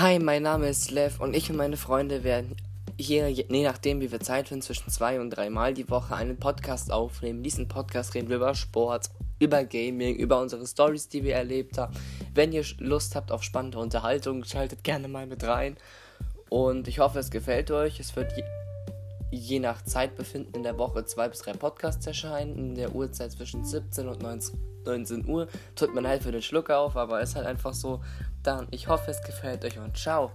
Hi, mein Name ist Lev und ich und meine Freunde werden hier, je nachdem wie wir Zeit finden, zwischen zwei und dreimal die Woche einen Podcast aufnehmen. In diesem Podcast reden wir über Sport, über Gaming, über unsere Stories, die wir erlebt haben. Wenn ihr Lust habt auf spannende Unterhaltung, schaltet gerne mal mit rein. Und ich hoffe, es gefällt euch. Es wird je nach Zeitbefinden in der Woche zwei bis drei Podcasts erscheinen. In der Uhrzeit zwischen 17 und 19 Uhr. Tut mir halt für den Schluck auf, aber ist halt einfach so. Dann, ich hoffe, es gefällt euch und ciao.